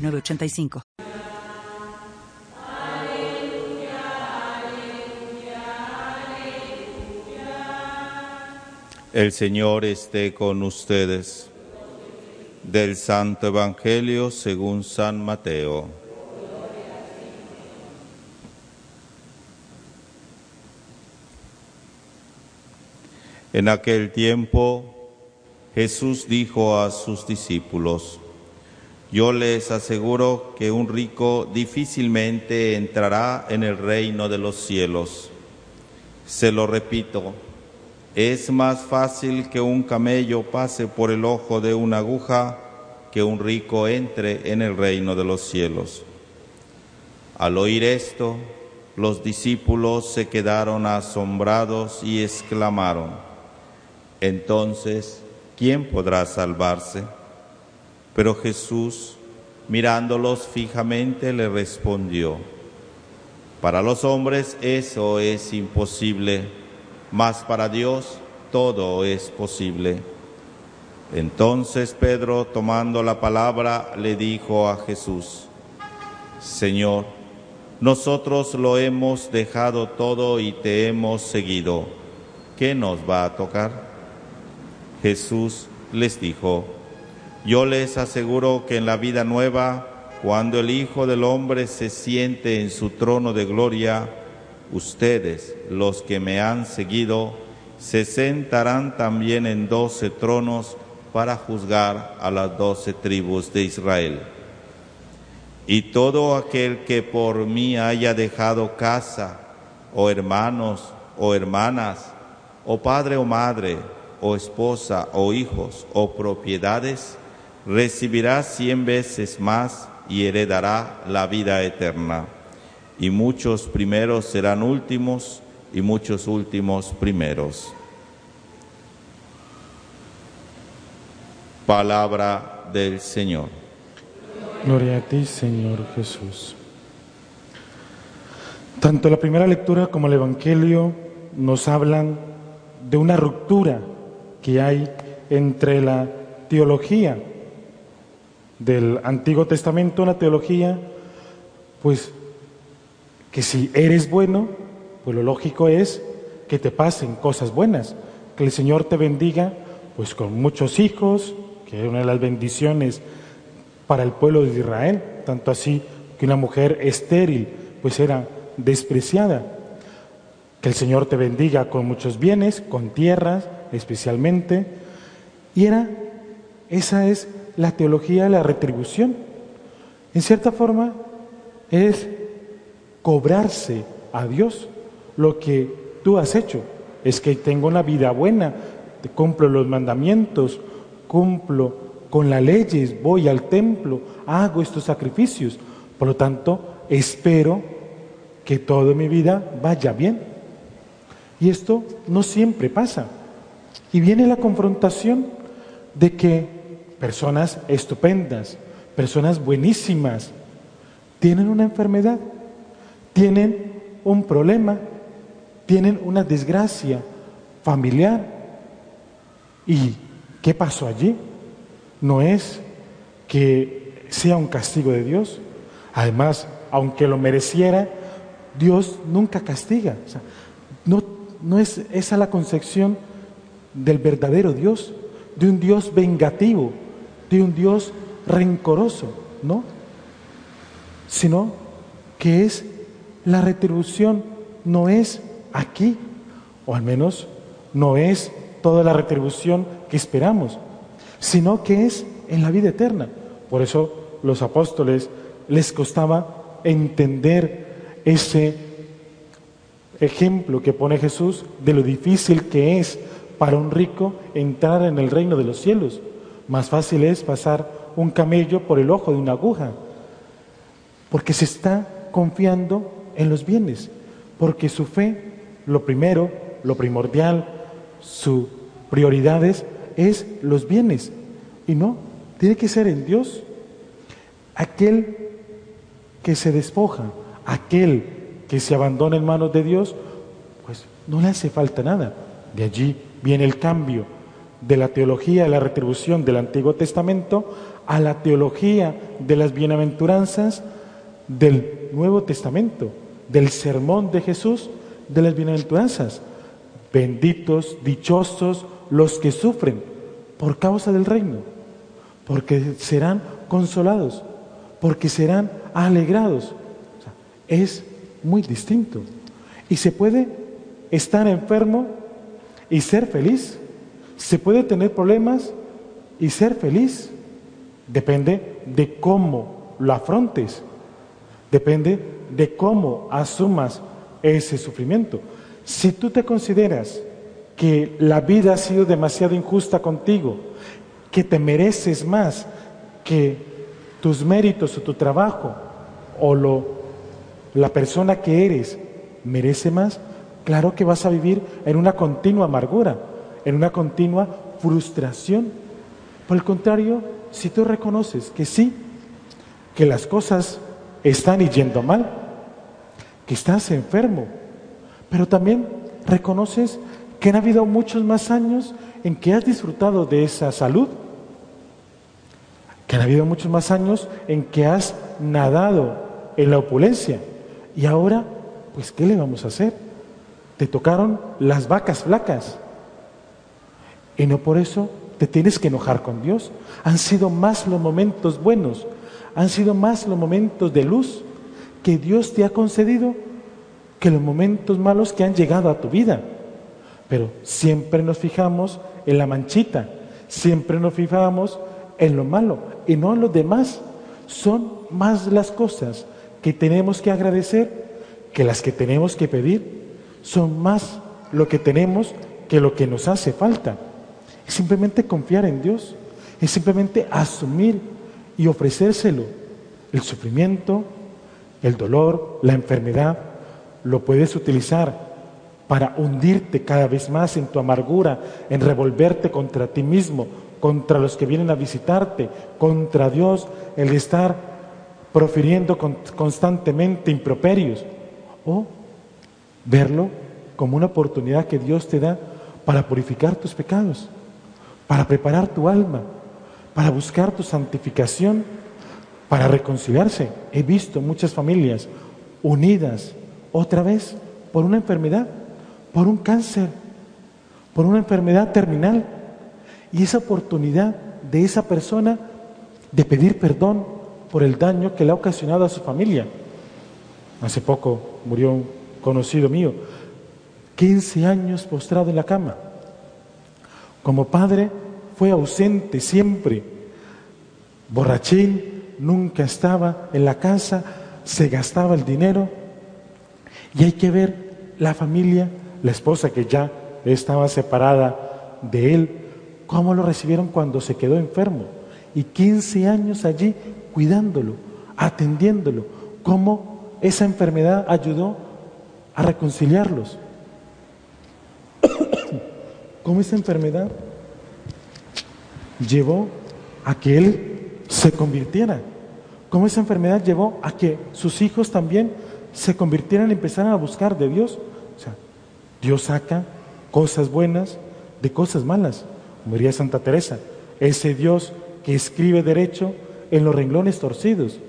985. El Señor esté con ustedes. Del Santo Evangelio según San Mateo. En aquel tiempo Jesús dijo a sus discípulos, yo les aseguro que un rico difícilmente entrará en el reino de los cielos. Se lo repito, es más fácil que un camello pase por el ojo de una aguja que un rico entre en el reino de los cielos. Al oír esto, los discípulos se quedaron asombrados y exclamaron, entonces, ¿quién podrá salvarse? Pero Jesús, mirándolos fijamente, le respondió, para los hombres eso es imposible, mas para Dios todo es posible. Entonces Pedro, tomando la palabra, le dijo a Jesús, Señor, nosotros lo hemos dejado todo y te hemos seguido. ¿Qué nos va a tocar? Jesús les dijo, yo les aseguro que en la vida nueva, cuando el Hijo del Hombre se siente en su trono de gloria, ustedes, los que me han seguido, se sentarán también en doce tronos para juzgar a las doce tribus de Israel. Y todo aquel que por mí haya dejado casa, o hermanos, o hermanas, o padre o madre, o esposa, o hijos, o propiedades, recibirá cien veces más y heredará la vida eterna. Y muchos primeros serán últimos y muchos últimos primeros. Palabra del Señor. Gloria a ti, Señor Jesús. Tanto la primera lectura como el Evangelio nos hablan de una ruptura que hay entre la teología del Antiguo Testamento, una teología, pues que si eres bueno, pues lo lógico es que te pasen cosas buenas, que el Señor te bendiga, pues con muchos hijos, que es una de las bendiciones para el pueblo de Israel, tanto así que una mujer estéril, pues era despreciada. Que el Señor te bendiga con muchos bienes, con tierras especialmente, y era, esa es la teología de la retribución. En cierta forma es cobrarse a Dios lo que tú has hecho. Es que tengo una vida buena, cumplo los mandamientos, cumplo con las leyes, voy al templo, hago estos sacrificios. Por lo tanto, espero que toda mi vida vaya bien. Y esto no siempre pasa. Y viene la confrontación de que personas estupendas, personas buenísimas, tienen una enfermedad, tienen un problema, tienen una desgracia familiar. ¿Y qué pasó allí? No es que sea un castigo de Dios. Además, aunque lo mereciera, Dios nunca castiga. no, no es esa la concepción del verdadero Dios, de un Dios vengativo, de un Dios rencoroso, ¿no? Sino que es la retribución, no es aquí, o al menos no es toda la retribución que esperamos, sino que es en la vida eterna. Por eso los apóstoles les costaba entender ese ejemplo que pone Jesús de lo difícil que es para un rico entrar en el reino de los cielos. Más fácil es pasar un camello por el ojo de una aguja. porque se está confiando en los bienes, porque su fe, lo primero, lo primordial, su prioridades es los bienes. Y no, tiene que ser en Dios. Aquel que se despoja, aquel que se abandona en manos de Dios, pues no le hace falta nada. De allí viene el cambio de la teología de la retribución del Antiguo Testamento a la teología de las bienaventuranzas del Nuevo Testamento, del sermón de Jesús, de las bienaventuranzas. Benditos, dichosos los que sufren por causa del reino, porque serán consolados, porque serán alegrados. es muy distinto. Y se puede estar enfermo y ser feliz. Se puede tener problemas y ser feliz. Depende de cómo lo afrontes. Depende de cómo asumas ese sufrimiento. Si tú te consideras que la vida ha sido demasiado injusta contigo, que te mereces más, que tus méritos o tu trabajo o lo, la persona que eres merece más, claro que vas a vivir en una continua amargura, en una continua frustración. Por el contrario, si tú reconoces que sí, que las cosas están yendo mal, que estás enfermo, pero también reconoces que han habido muchos más años en que has disfrutado de esa salud, que han habido muchos más años en que has nadado en la opulencia. Y ahora, pues, ¿qué le vamos a hacer? Te tocaron las vacas flacas. Y no por eso te tienes que enojar con Dios. Han sido más los momentos buenos, han sido más los momentos de luz que Dios te ha concedido que los momentos malos que han llegado a tu vida. Pero siempre nos fijamos en la manchita, siempre nos fijamos en lo malo y no en los demás. Son más las cosas que tenemos que agradecer que las que tenemos que pedir. Son más lo que tenemos que lo que nos hace falta. Simplemente confiar en Dios, es simplemente asumir y ofrecérselo. El sufrimiento, el dolor, la enfermedad, lo puedes utilizar para hundirte cada vez más en tu amargura, en revolverte contra ti mismo, contra los que vienen a visitarte, contra Dios, el estar profiriendo constantemente improperios, o verlo como una oportunidad que Dios te da para purificar tus pecados, para preparar tu alma, para buscar tu santificación, para reconciliarse. He visto muchas familias unidas otra vez por una enfermedad, por un cáncer, por una enfermedad terminal. Y esa oportunidad de esa persona de pedir perdón por el daño que le ha ocasionado a su familia. Hace poco murió un conocido mío, 15 años postrado en la cama. Como padre fue ausente siempre, borrachín, nunca estaba en la casa, se gastaba el dinero. Y hay que ver la familia, la esposa que ya estaba separada de él, cómo lo recibieron cuando se quedó enfermo. Y 15 años allí cuidándolo, atendiéndolo, cómo esa enfermedad ayudó a reconciliarlos. Cómo esa enfermedad llevó a que él se convirtiera. Cómo esa enfermedad llevó a que sus hijos también se convirtieran y empezaran a buscar de Dios. O sea, Dios saca cosas buenas de cosas malas, como diría Santa Teresa. Ese Dios que escribe derecho en los renglones torcidos.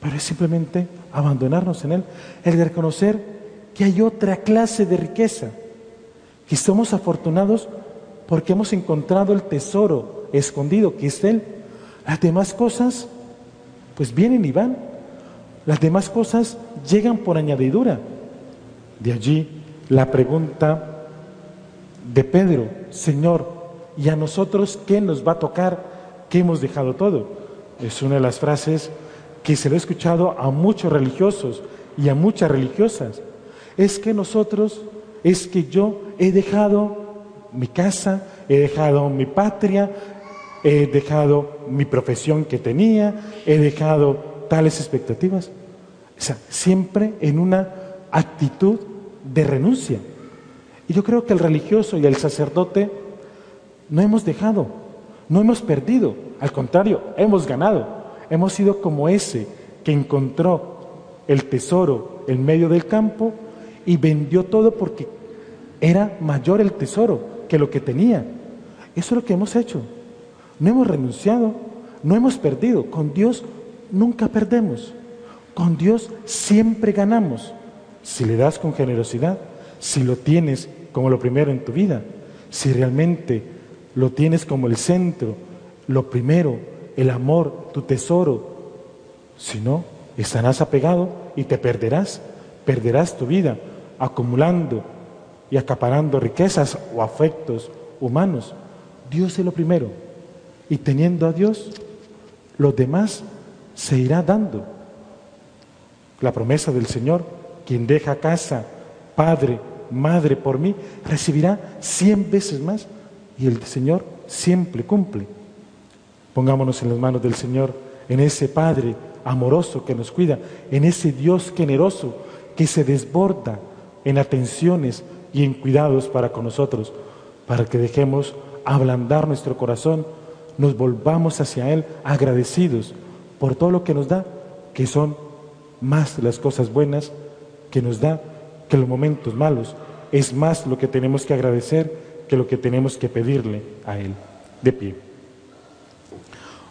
Pero es simplemente abandonarnos en Él, el de reconocer que hay otra clase de riqueza, que somos afortunados porque hemos encontrado el tesoro escondido que es Él. Las demás cosas, pues vienen y van. Las demás cosas llegan por añadidura. De allí la pregunta de Pedro, Señor, ¿y a nosotros qué nos va a tocar? ¿Qué hemos dejado todo? Es una de las frases que se lo he escuchado a muchos religiosos y a muchas religiosas. Es que nosotros, es que yo he dejado mi casa, he dejado mi patria, he dejado mi profesión que tenía, he dejado tales expectativas. O sea, siempre en una actitud de renuncia. Y yo creo que el religioso y el sacerdote no hemos dejado, no hemos perdido, al contrario, hemos ganado. Hemos sido como ese que encontró el tesoro en medio del campo y vendió todo porque era mayor el tesoro que lo que tenía. Eso es lo que hemos hecho. No hemos renunciado, no hemos perdido. Con Dios nunca perdemos. Con Dios siempre ganamos. Si le das con generosidad, si lo tienes como lo primero en tu vida, si realmente lo tienes como el centro, lo primero, el amor, tu tesoro. Si no, estarás apegado y te perderás, perderás tu vida acumulando y acaparando riquezas o afectos humanos. Dios es lo primero. Y teniendo a Dios, los demás se irá dando. La promesa del Señor, quien deja casa, padre, madre por mí, recibirá cien veces más. Y el Señor siempre cumple. Pongámonos en las manos del Señor, en ese Padre amoroso que nos cuida, en ese Dios generoso que se desborda en atenciones y en cuidados para con nosotros, para que dejemos ablandar nuestro corazón, nos volvamos hacia Él agradecidos por todo lo que nos da, que son más las cosas buenas que nos da que los momentos malos. Es más lo que tenemos que agradecer que lo que tenemos que pedirle a Él. De pie.